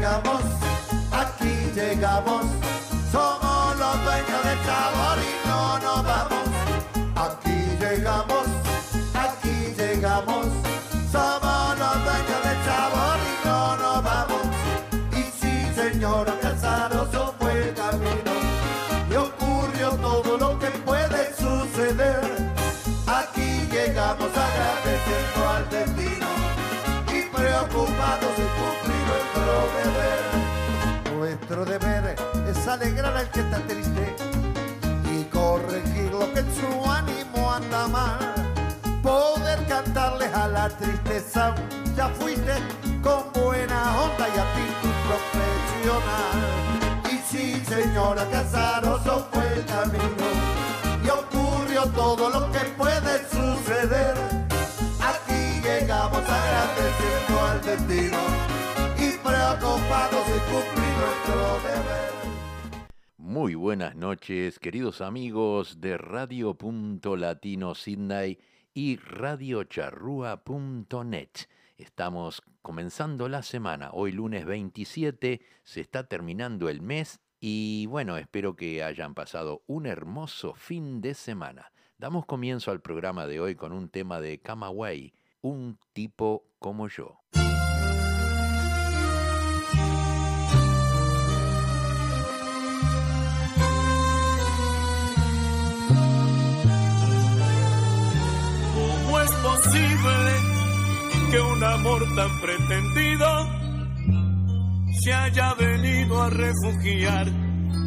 llegamos, aquí llegamos, alegrar al que está triste y corregir lo que en su ánimo anda mal. Poder cantarles a la tristeza, ya fuiste con buena onda y actitud profesional. Y sí, señora Casaroso fue el camino y ocurrió todo lo que puede suceder. Aquí llegamos agradeciendo al destino y preocupados en cumplir nuestro deber. Muy buenas noches, queridos amigos de Radio Punto Latino Sydney y radiocharrúa.net. Estamos comenzando la semana. Hoy lunes 27 se está terminando el mes y bueno, espero que hayan pasado un hermoso fin de semana. Damos comienzo al programa de hoy con un tema de Camagüey, un tipo como yo. Posible que un amor tan pretendido se haya venido a refugiar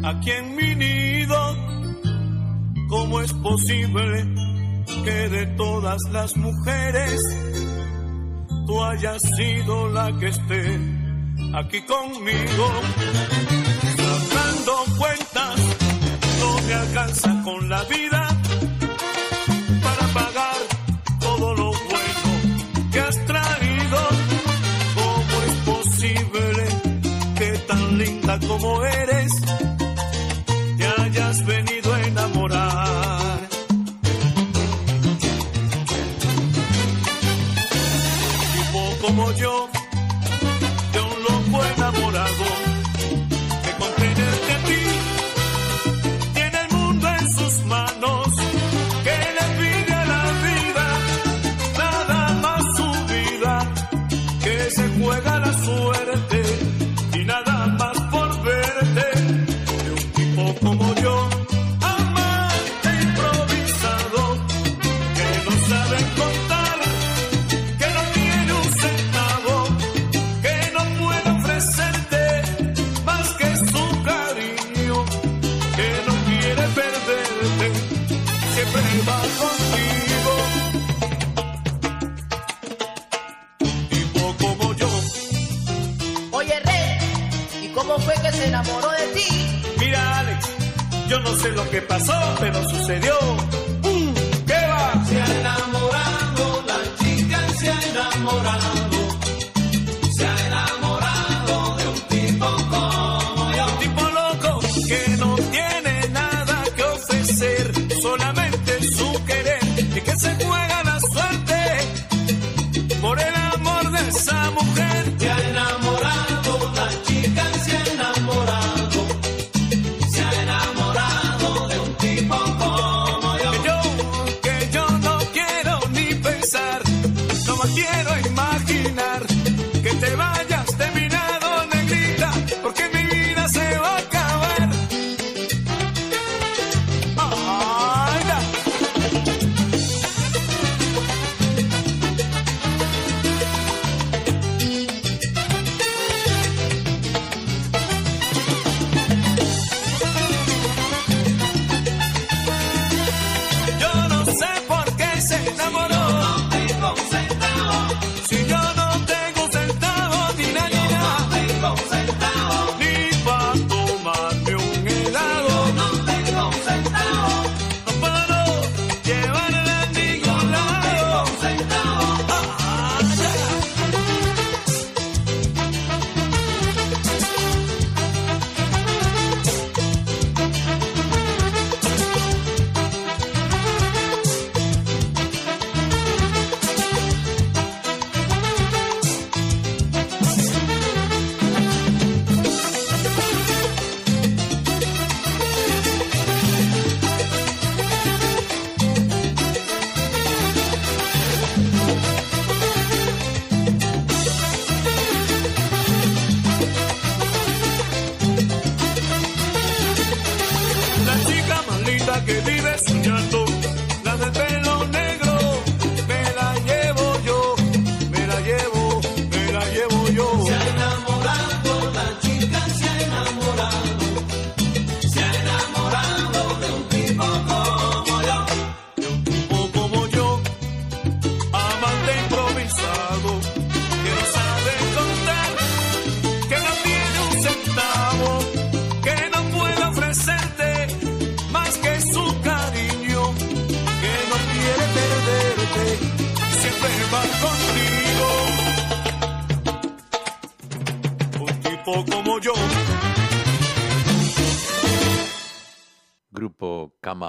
aquí en mi nido? ¿Cómo es posible que de todas las mujeres tú hayas sido la que esté aquí conmigo? Sacando cuentas, no me alcanza con la vida como eres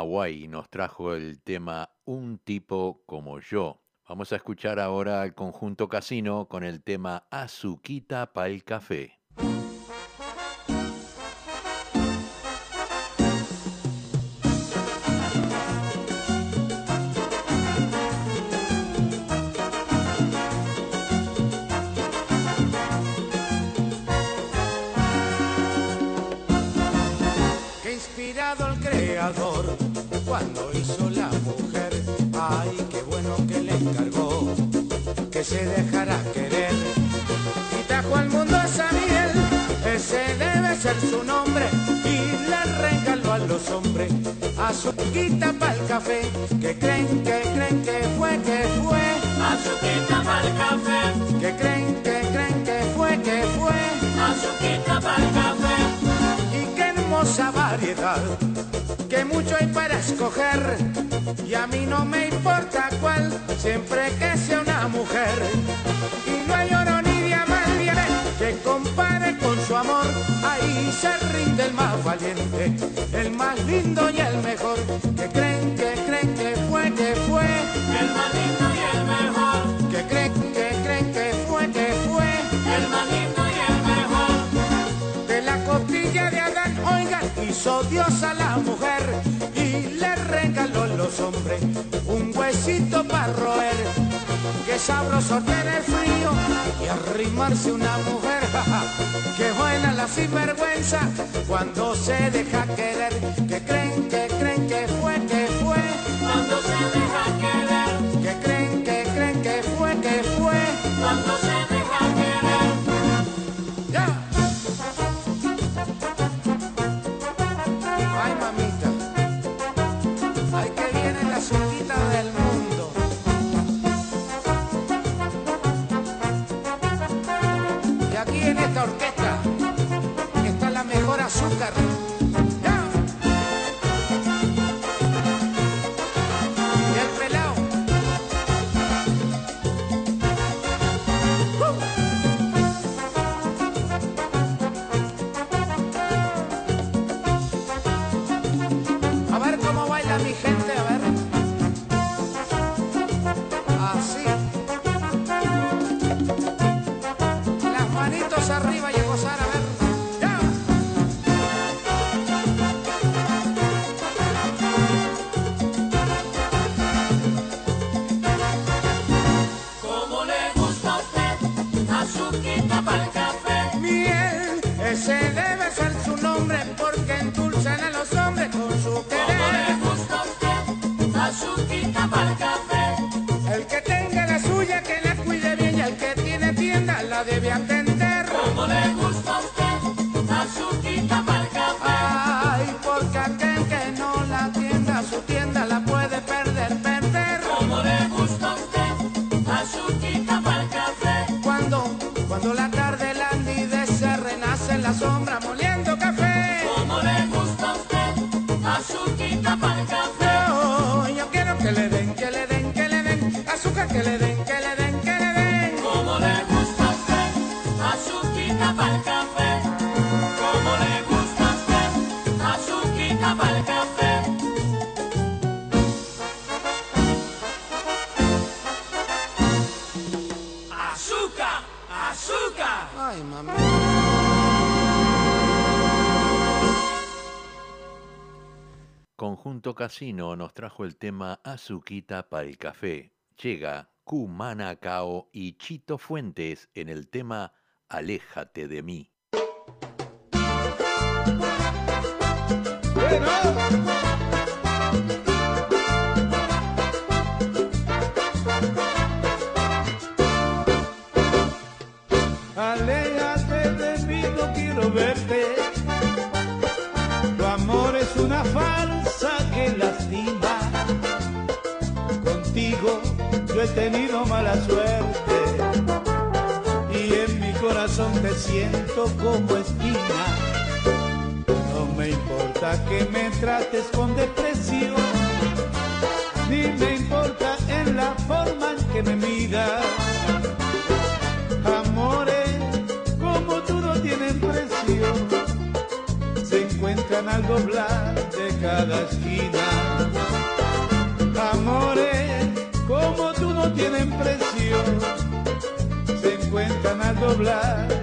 Camagüey nos trajo el tema Un tipo como yo. Vamos a escuchar ahora al conjunto Casino con el tema Azuquita pa'l café. creador cuando hizo la mujer. Ay, qué bueno que le encargó que se dejara querer. Y trajo al mundo esa miel, ese debe ser su nombre. Y le regaló a los hombres a su para el café. Que creen, que creen que fue, que fue. Azuquita para el café, Que creen, que creen que fue, que fue. azuquita para el café, y qué hermosa variedad, que mucho hay para escoger, y a mí no me importa cuál, siempre que sea una mujer, y no hay oro ni diamante que compare con su amor, ahí se rinde el más valiente, el más lindo y el mejor, que creen, Tiene el frío y arrimarse una mujer. jaja, que buena la sinvergüenza cuando se deja querer. Que creen Casino nos trajo el tema Azuquita para el café. Llega Cumana Cao y Chito Fuentes en el tema Aléjate de mí. he tenido mala suerte y en mi corazón te siento como esquina. No me importa que me trates con depresión, ni me importa en la forma en que me miras. Amores como tú no tienen precio, se encuentran al doblar de cada esquina. Tienen precio, se encuentran al doblar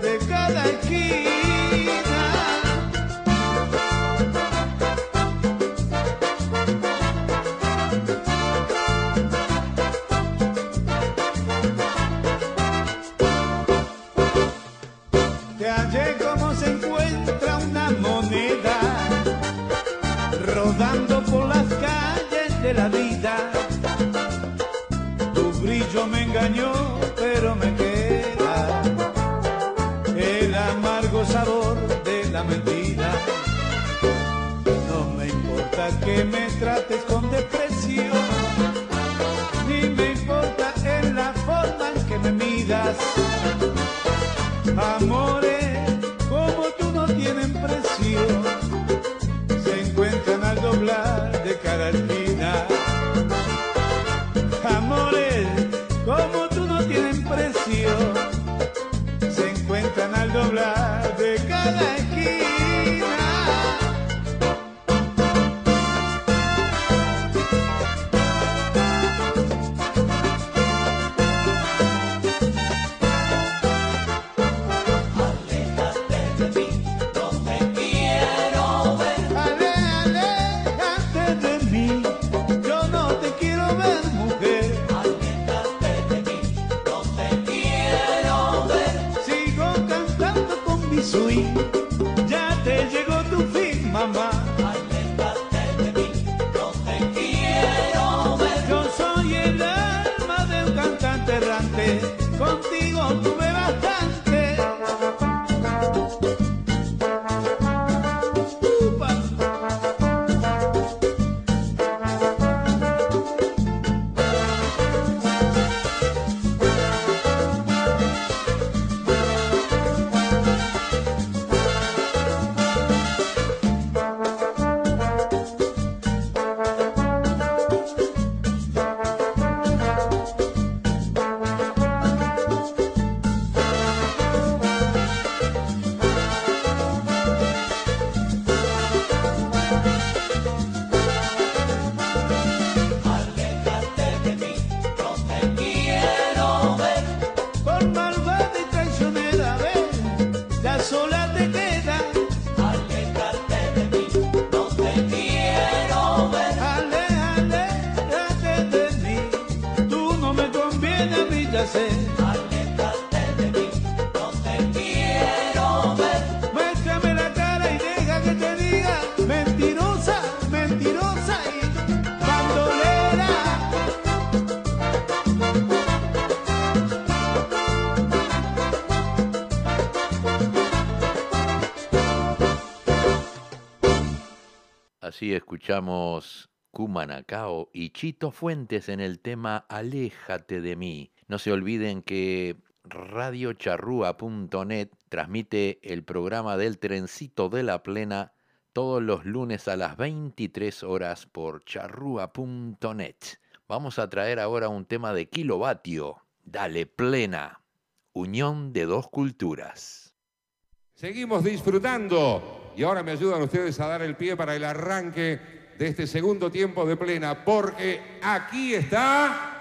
doblar escuchamos Cumanacao y Chito Fuentes en el tema Aléjate de mí. No se olviden que radiocharrúa.net transmite el programa del trencito de la plena todos los lunes a las 23 horas por charrúa.net. Vamos a traer ahora un tema de kilovatio. Dale plena. Unión de dos culturas. Seguimos disfrutando y ahora me ayudan ustedes a dar el pie para el arranque de este segundo tiempo de plena, porque aquí está...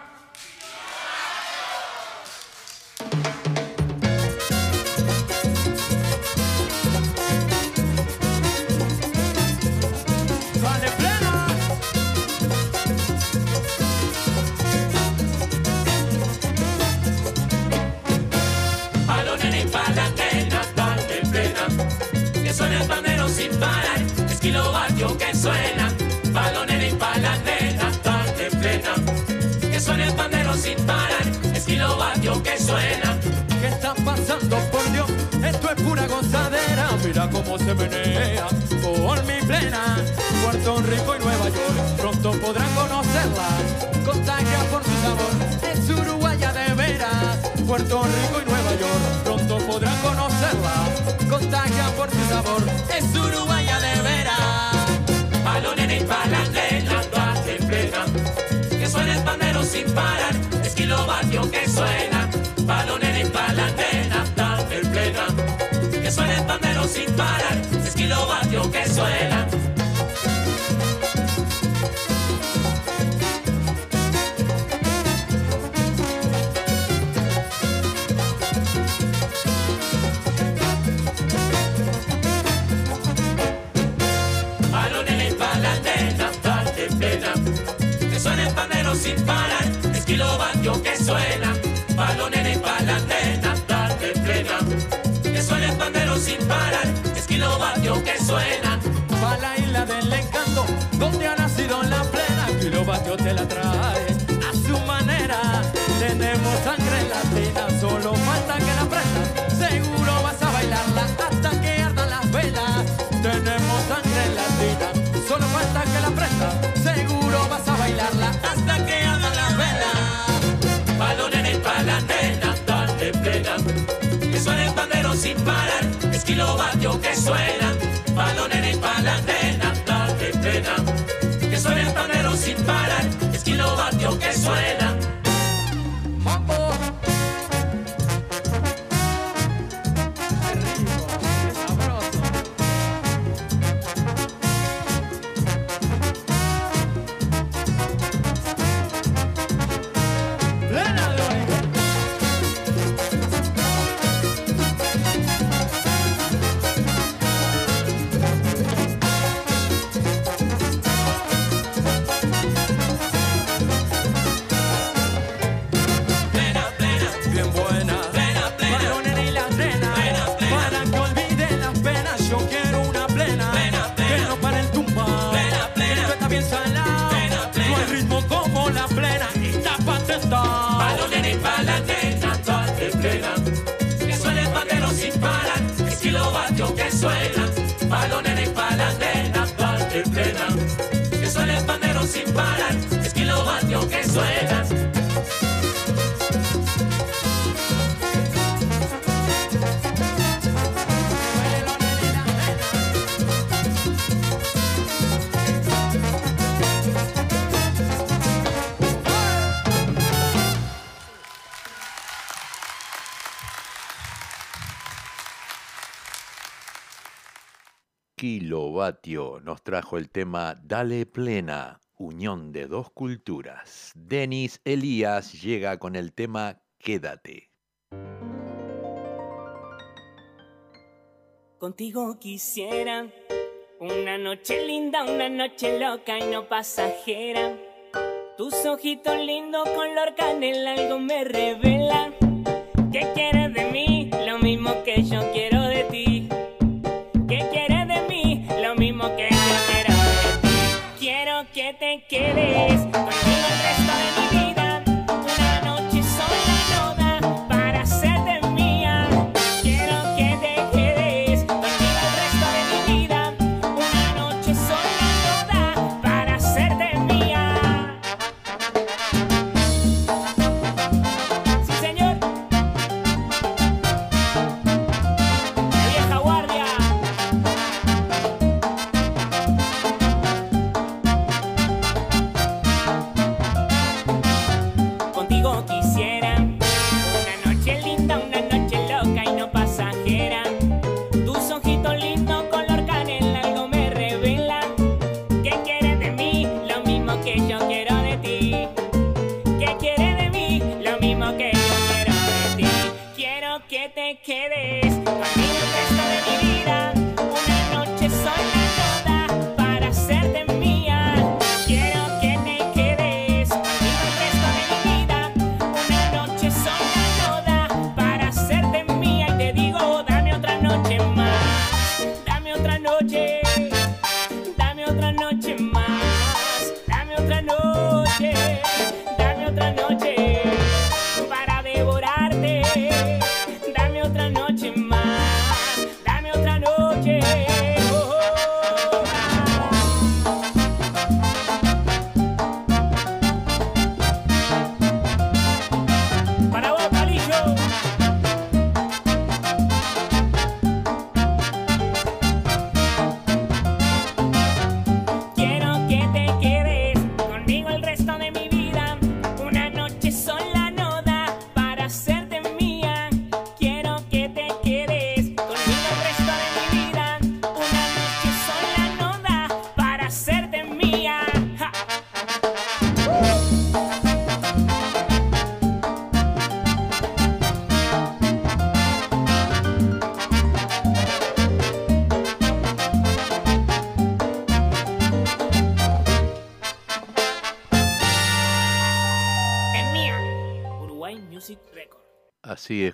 cómo se menea por mi plena. Puerto Rico y Nueva York pronto podrán conocerla. Contagia por su sabor, es uruguaya de veras. Puerto Rico y Nueva York pronto podrán conocerla. Contagia por su sabor, es uruguaya de veras. Balones en palanquena, dale plena. Que suena el pandero sin parar, es kilovatio que suena. Parar, es kilovatio que suena. suena, balonera y paladena, la tripena. Que suena el panero sin parar, es kilovatio que suena. Nos trajo el tema Dale Plena, unión de dos culturas. Denis Elías llega con el tema Quédate. Contigo quisiera una noche linda, una noche loca y no pasajera. Tus ojitos lindos color canela algo me revela. ¿Qué quieres de mí? Lo mismo que yo quiero Danny.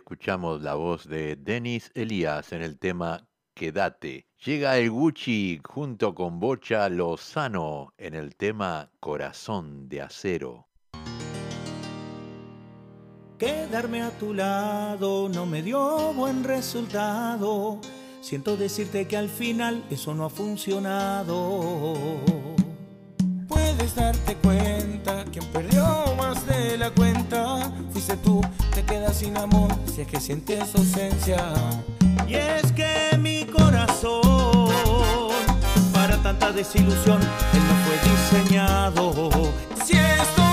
escuchamos la voz de Denis Elías en el tema Quédate. Llega el Gucci junto con Bocha Lozano en el tema Corazón de Acero. Quedarme a tu lado no me dio buen resultado. Siento decirte que al final eso no ha funcionado. Puedes darte cuenta dice tú, te quedas sin amor si es que sientes ausencia. Y es que mi corazón, para tanta desilusión, él no fue diseñado. Si esto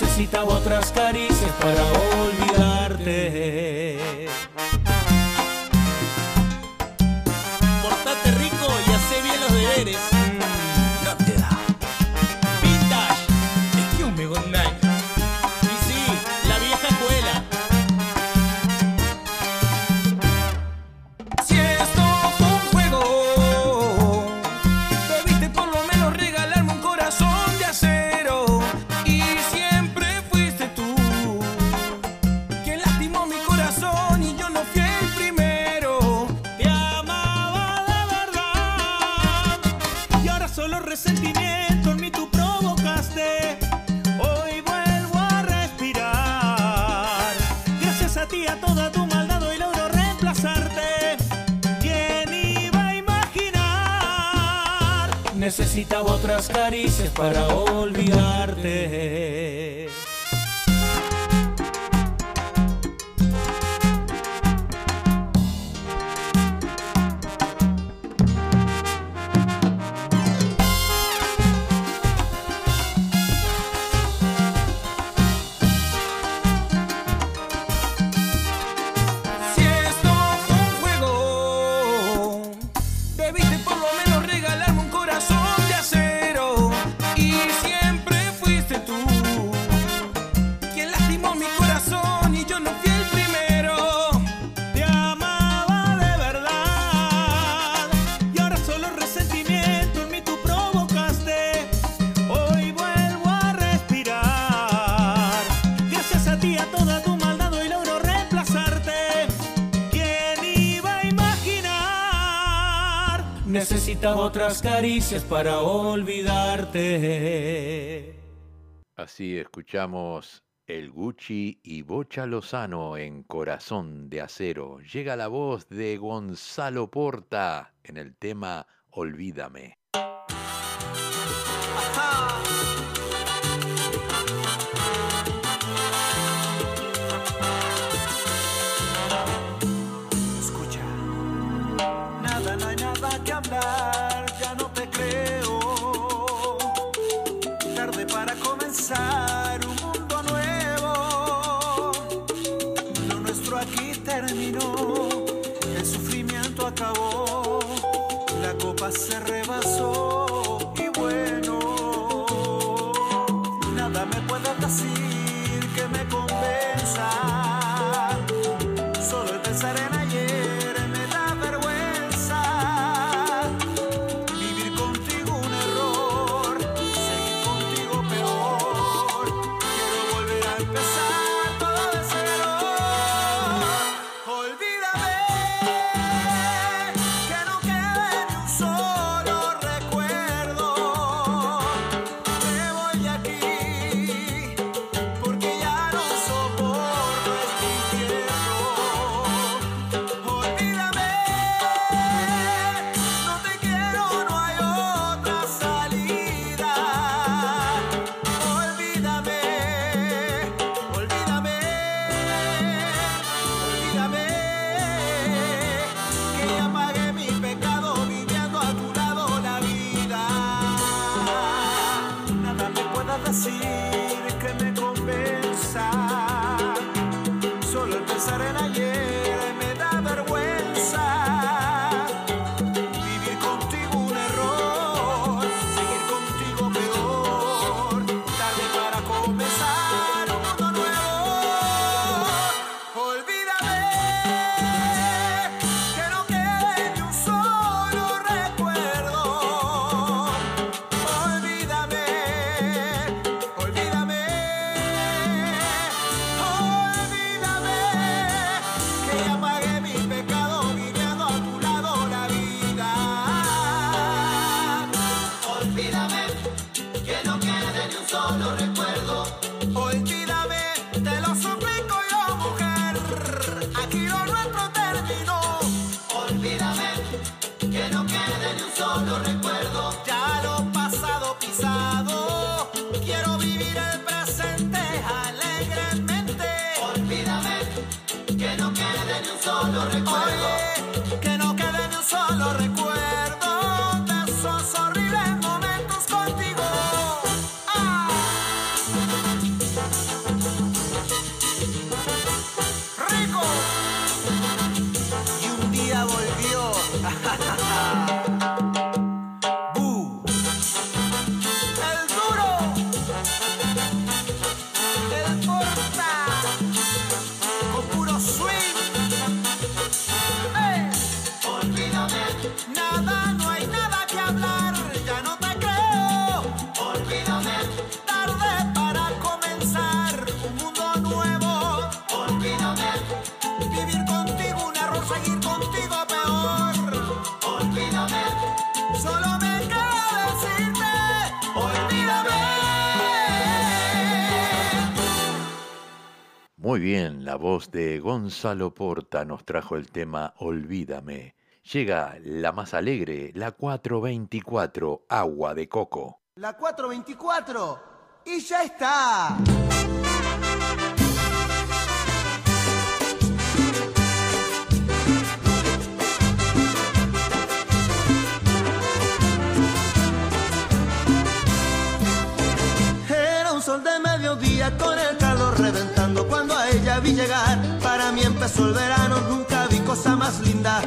necesita otras caricias para hoy. necesitas otras caricias para olvidarte. Así escuchamos el Gucci y Bocha Lozano en Corazón de Acero. Llega la voz de Gonzalo Porta en el tema Olvídame. Muy bien, la voz de Gonzalo Porta nos trajo el tema Olvídame. Llega la más alegre, la 424, Agua de Coco. La 424 y ya está. Era un sol de mediodía con el calor ella llegar. Para mí empezó el verano, nunca vi cosa más linda.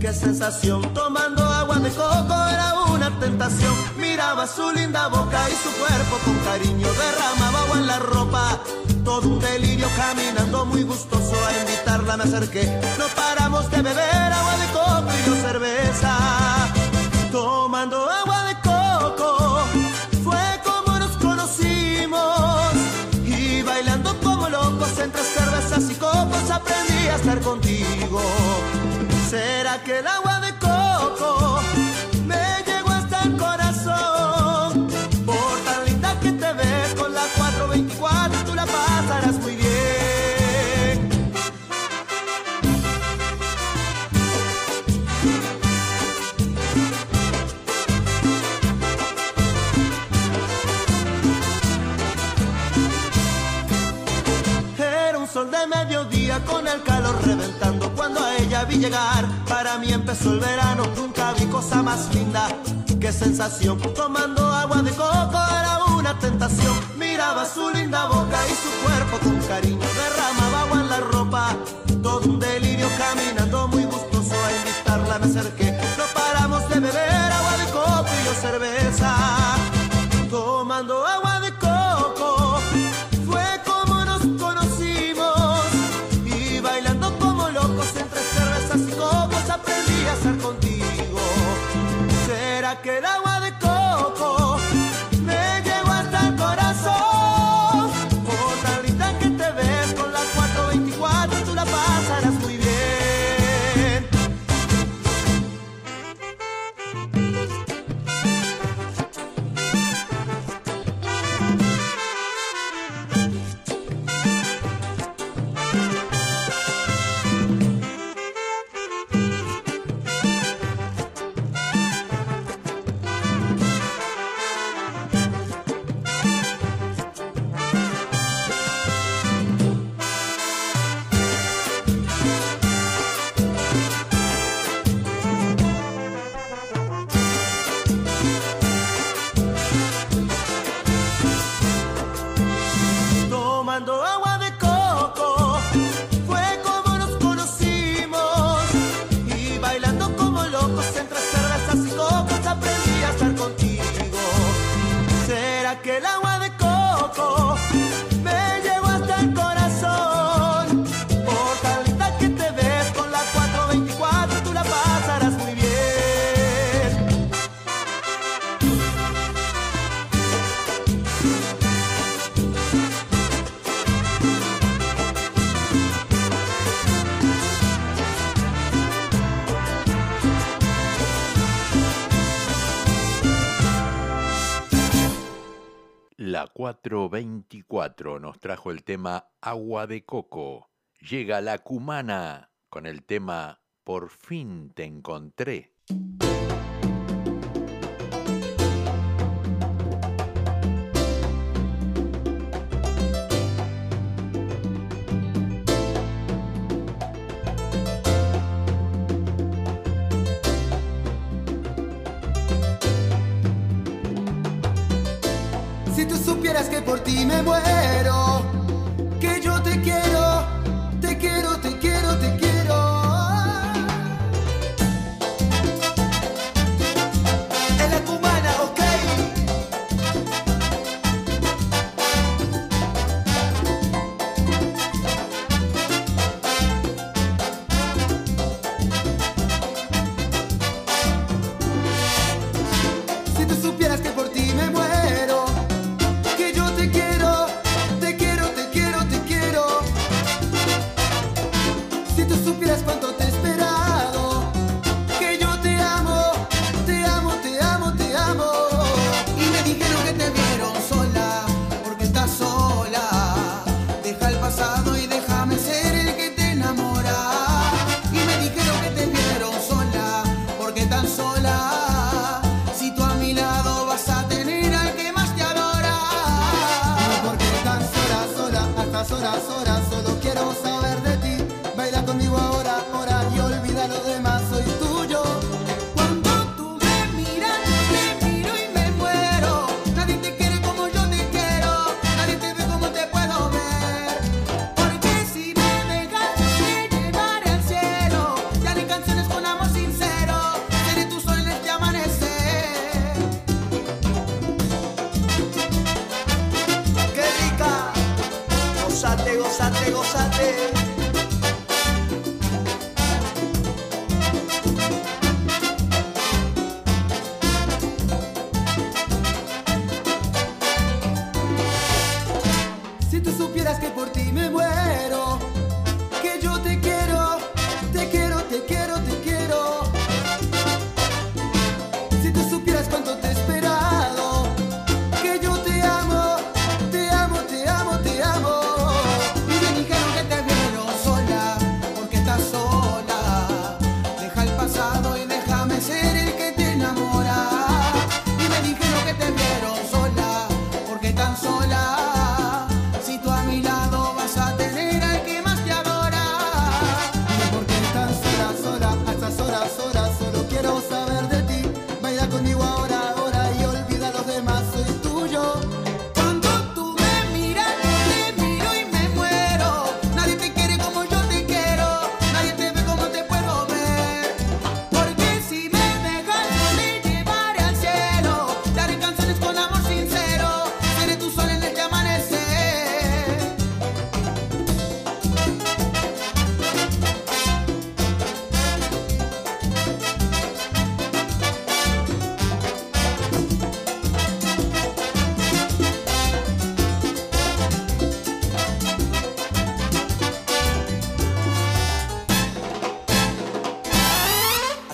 Qué sensación, tomando agua de coco era una tentación. Miraba su linda boca y su cuerpo con cariño derramaba agua en la ropa. Todo un delirio caminando muy gustoso a invitarla me acerqué. No paramos de beber agua de coco y yo cerveza. Tomando aprendí a estar contigo. ¿Será que el agua de coco me llegó hasta el corazón? Por tan linda que te ves con la 424 tú la pasarás muy bien. Era un con el calor reventando cuando a ella vi llegar. Para mí empezó el verano, nunca vi cosa más linda. Qué sensación, tomando agua de coco era una tentación. Miraba su linda boca y su cuerpo con cariño 424 nos trajo el tema Agua de Coco. Llega la Cumana con el tema Por fin te encontré. que por ti me muero.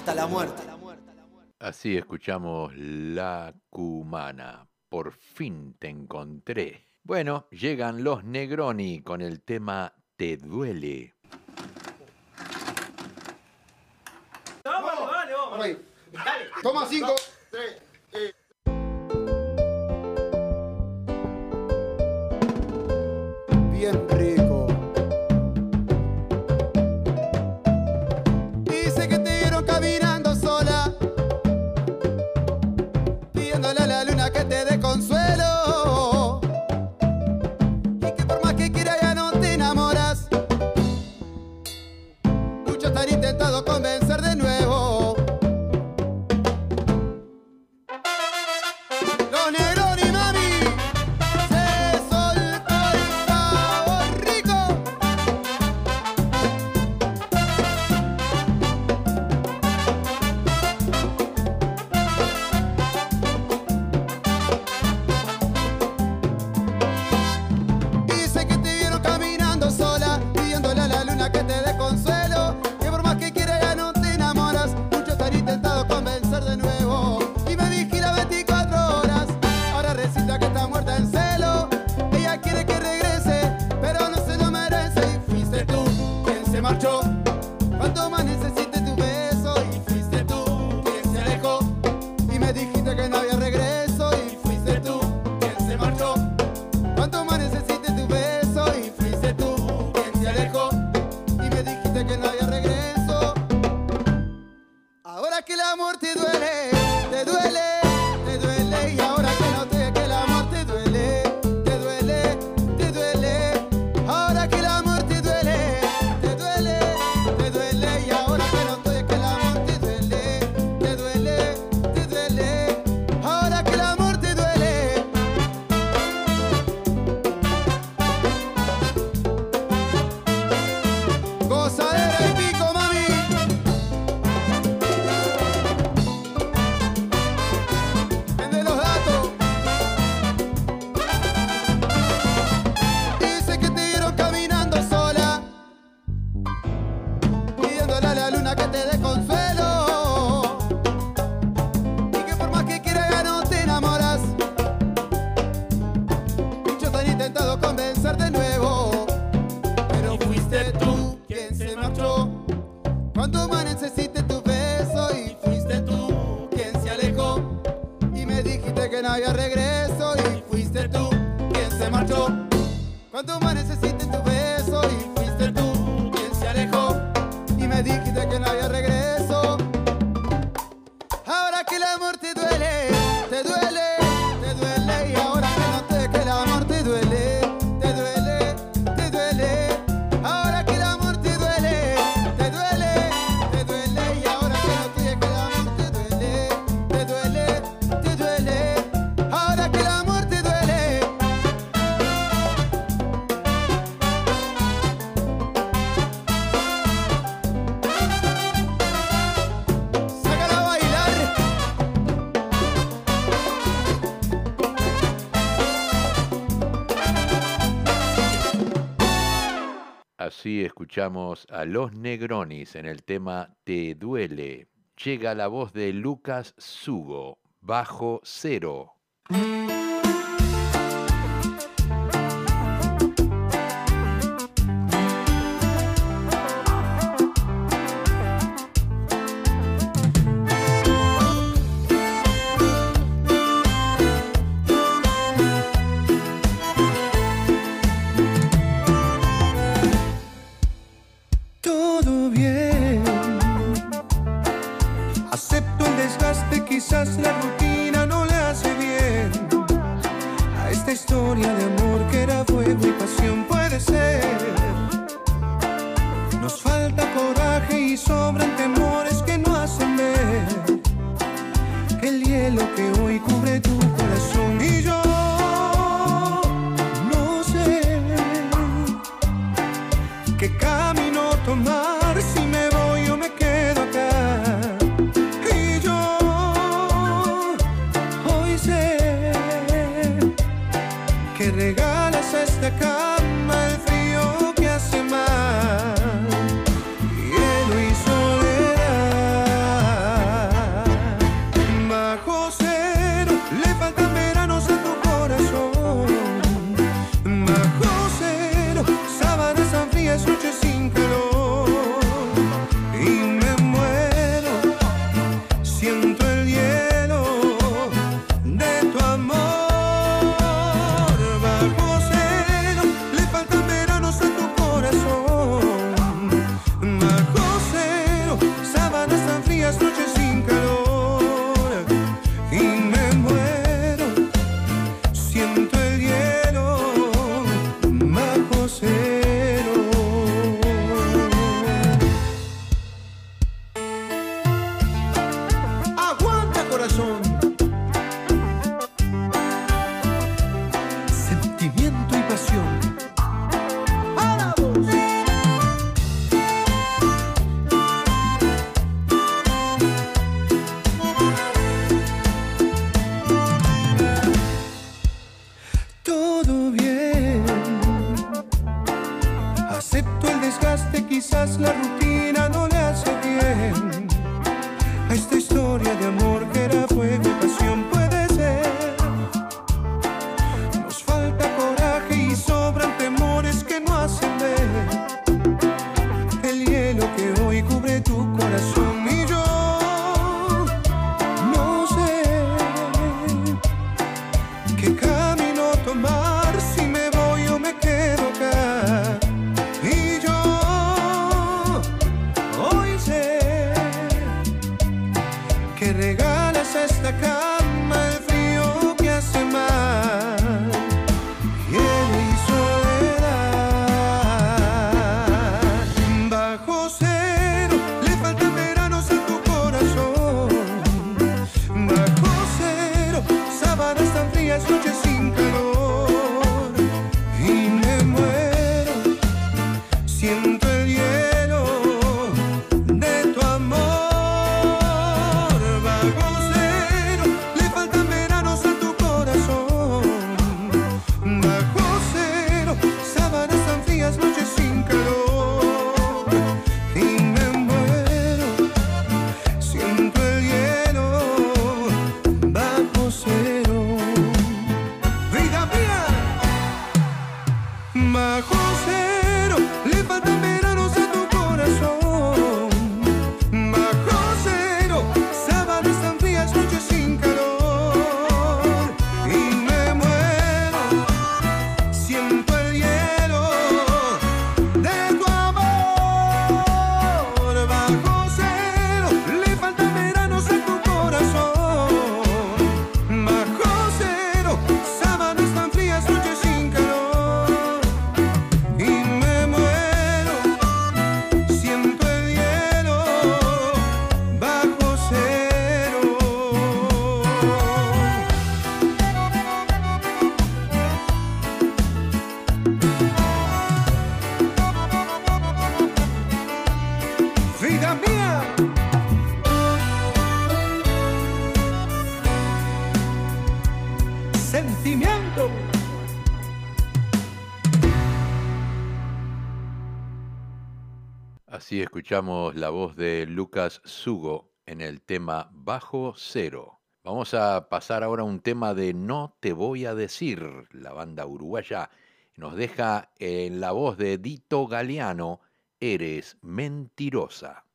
hasta la muerte. Así escuchamos La Cumana. Por fin te encontré. Bueno, llegan los Negroni con el tema Te duele. Vamos, vale, vamos. Toma cinco. Tres. Eh. puedo. escuchamos a Los Negronis en el tema Te duele. Llega la voz de Lucas Sugo, bajo cero. escuchamos la voz de Lucas Sugo en el tema Bajo Cero. Vamos a pasar ahora a un tema de No Te Voy a Decir, la banda uruguaya. Nos deja en la voz de Dito Galeano, Eres Mentirosa.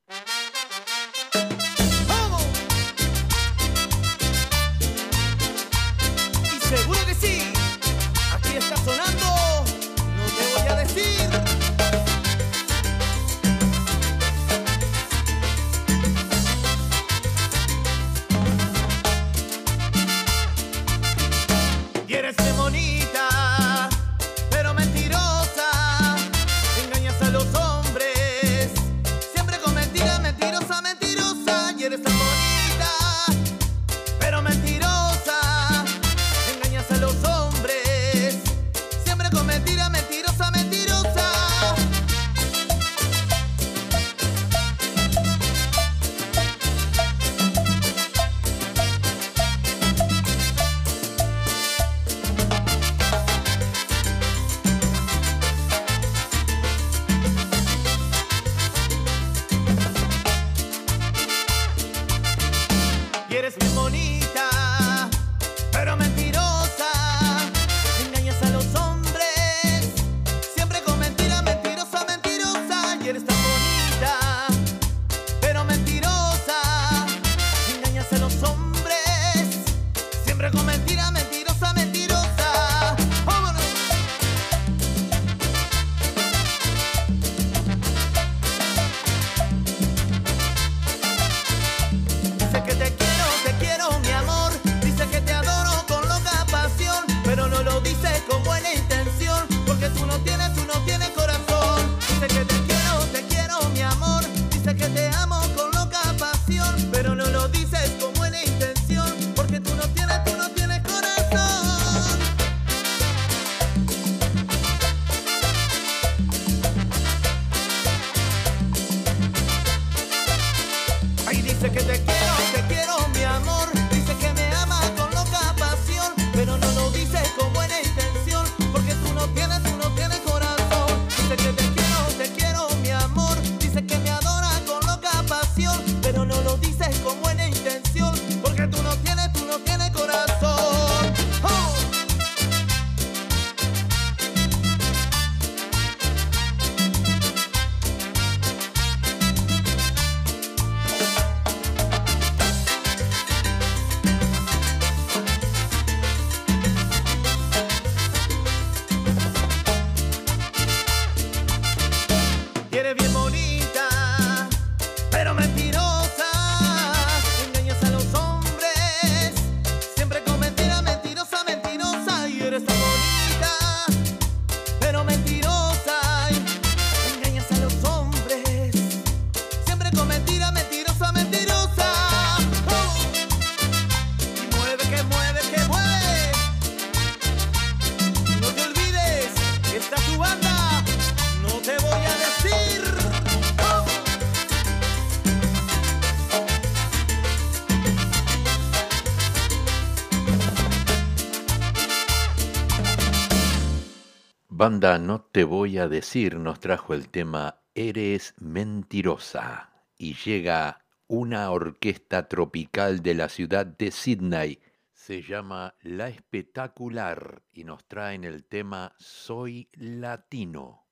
banda No Te Voy a Decir nos trajo el tema Eres Mentirosa y llega una orquesta tropical de la ciudad de Sydney. Se llama La Espectacular y nos traen el tema Soy Latino.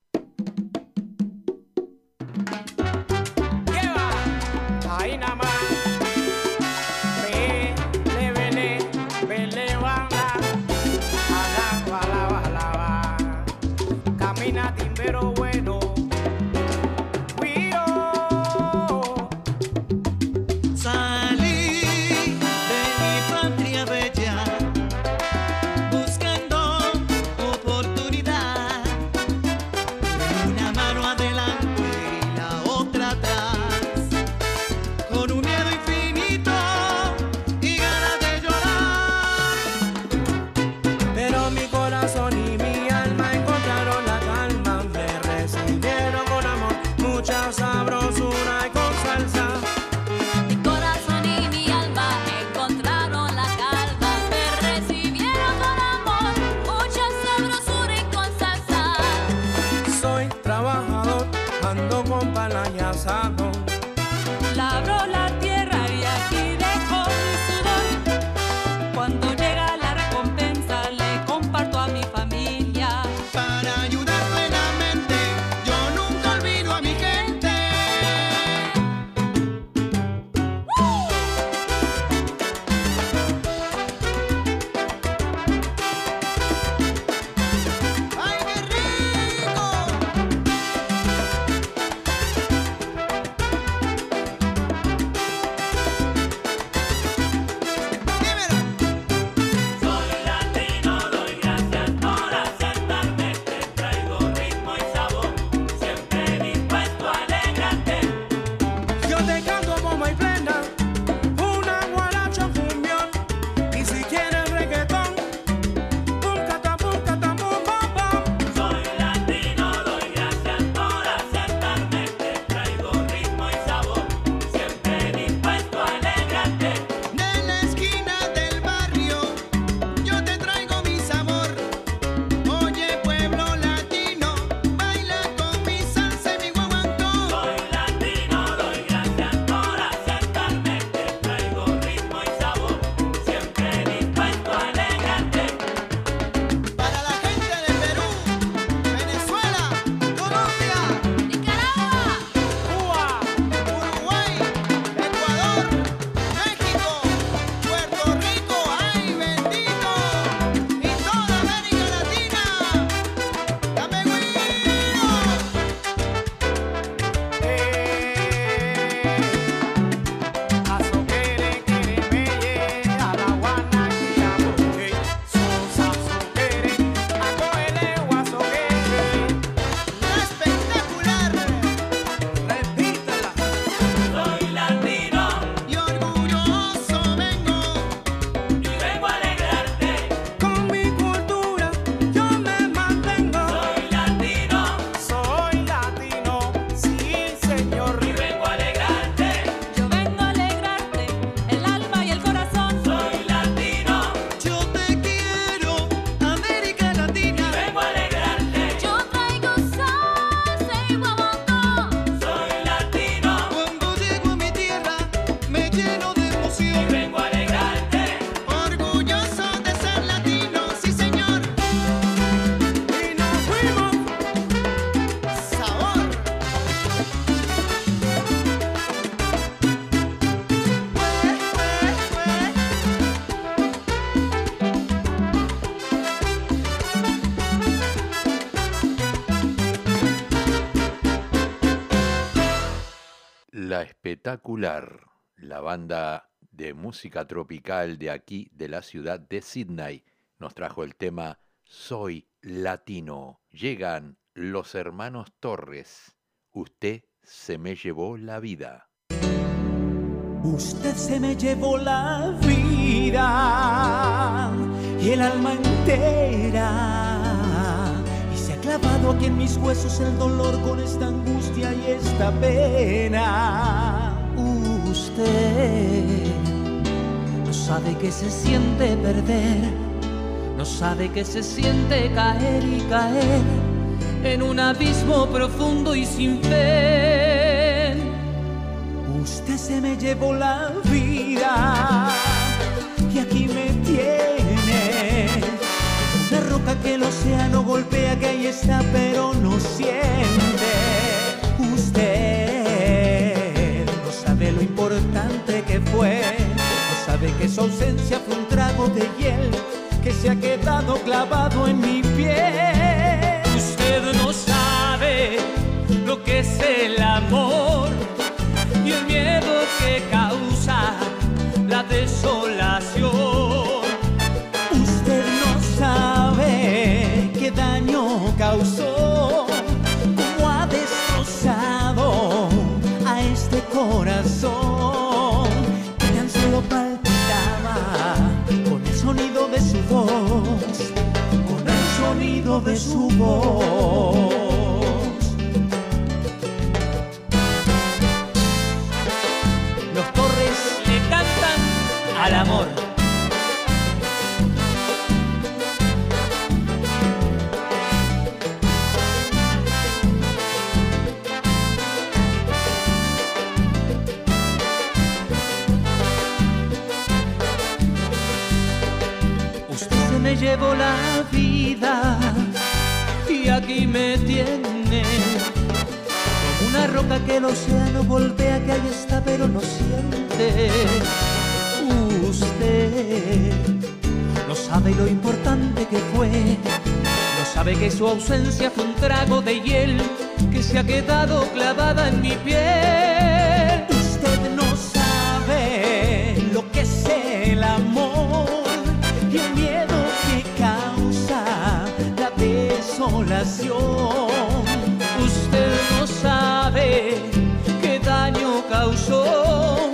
Camina timbero bueno. Espectacular, la banda de música tropical de aquí, de la ciudad de Sydney, nos trajo el tema Soy Latino. Llegan los hermanos Torres. Usted se me llevó la vida. Usted se me llevó la vida y el alma entera. Y se ha clavado aquí en mis huesos el dolor con esta angustia y esta pena triste, no sabe que se siente perder, no sabe que se siente caer y caer en un abismo profundo y sin fe. Usted se me llevó la vida y aquí me tiene. Una roca que el océano golpea que ahí está pero no siente no sabe que su ausencia fue un trago de hiel que se ha quedado clavado en mi piel. Usted no sabe lo que es el amor y el miedo que causa la desolación. De su voz. Los Torres le cantan al amor. Usted se me llevó la que el océano golpea que ahí está pero no siente. Usted no sabe lo importante que fue, No sabe que su ausencia fue un trago de hiel que se ha quedado clavada en mi piel. Usted no sabe lo que es el amor y el miedo que causa la desolación. Daño causó,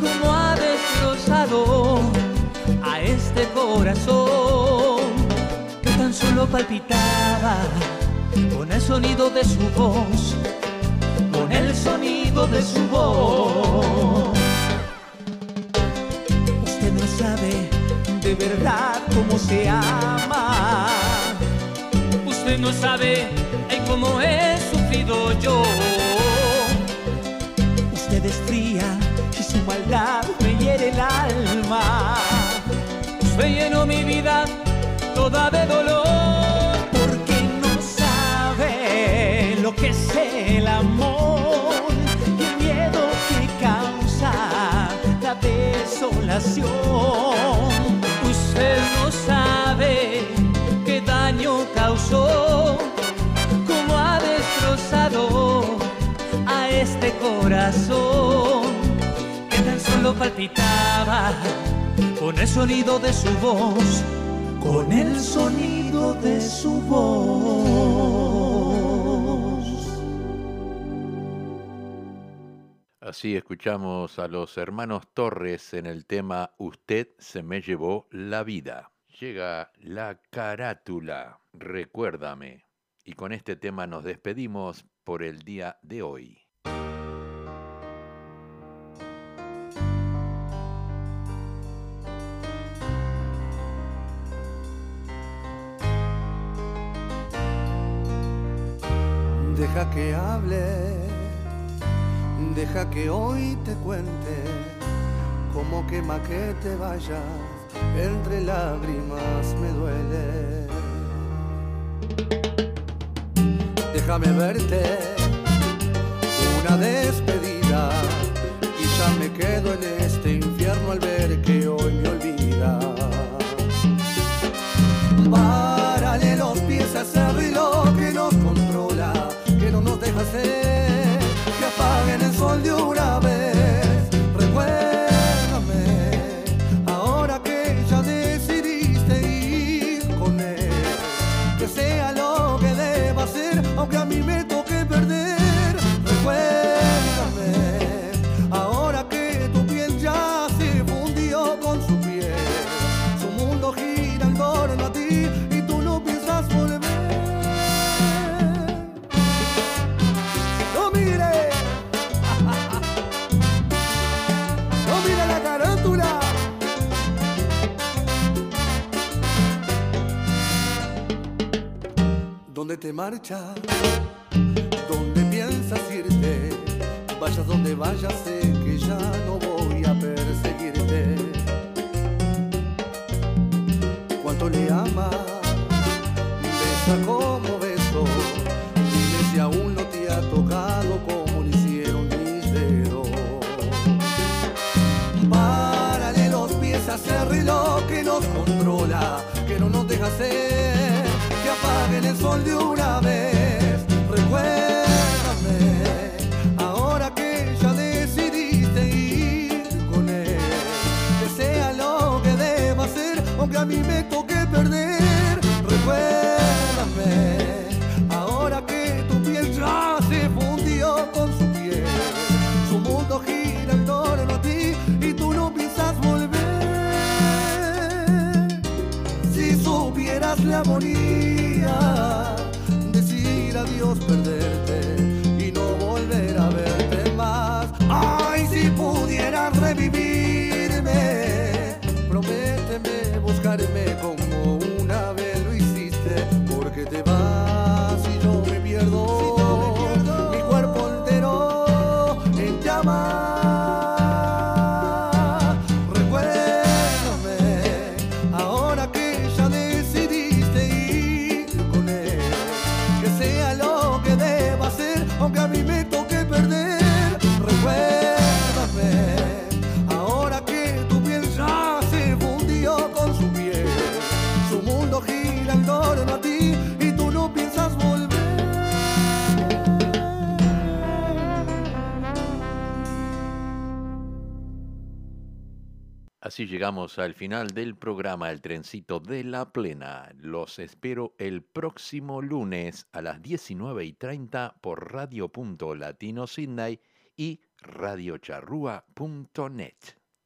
cómo ha destrozado a este corazón que tan solo palpitaba con el sonido de su voz, con el sonido de su voz. Usted no sabe de verdad cómo se ama. Usted no sabe cómo he sufrido yo. Usted es fría y su maldad me hiere el alma. Usted llenó mi vida toda de dolor. Porque no sabe lo que es el amor y el miedo que causa la desolación. Corazón que tan solo palpitaba con el sonido de su voz, con el sonido de su voz. Así escuchamos a los hermanos Torres en el tema Usted se me llevó la vida. Llega la carátula, recuérdame. Y con este tema nos despedimos por el día de hoy. Que hable, deja que hoy te cuente cómo quema que te vayas, entre lágrimas me duele. Déjame verte una despedida y ya me quedo en este infierno al ver que ¿Dónde te marchas? ¿Dónde piensas irte? Vayas donde vayas, sé así llegamos al final del programa El Trencito de la Plena. Los espero el próximo lunes a las 19 y 30 por Radio Latino y radiocharrúa.net.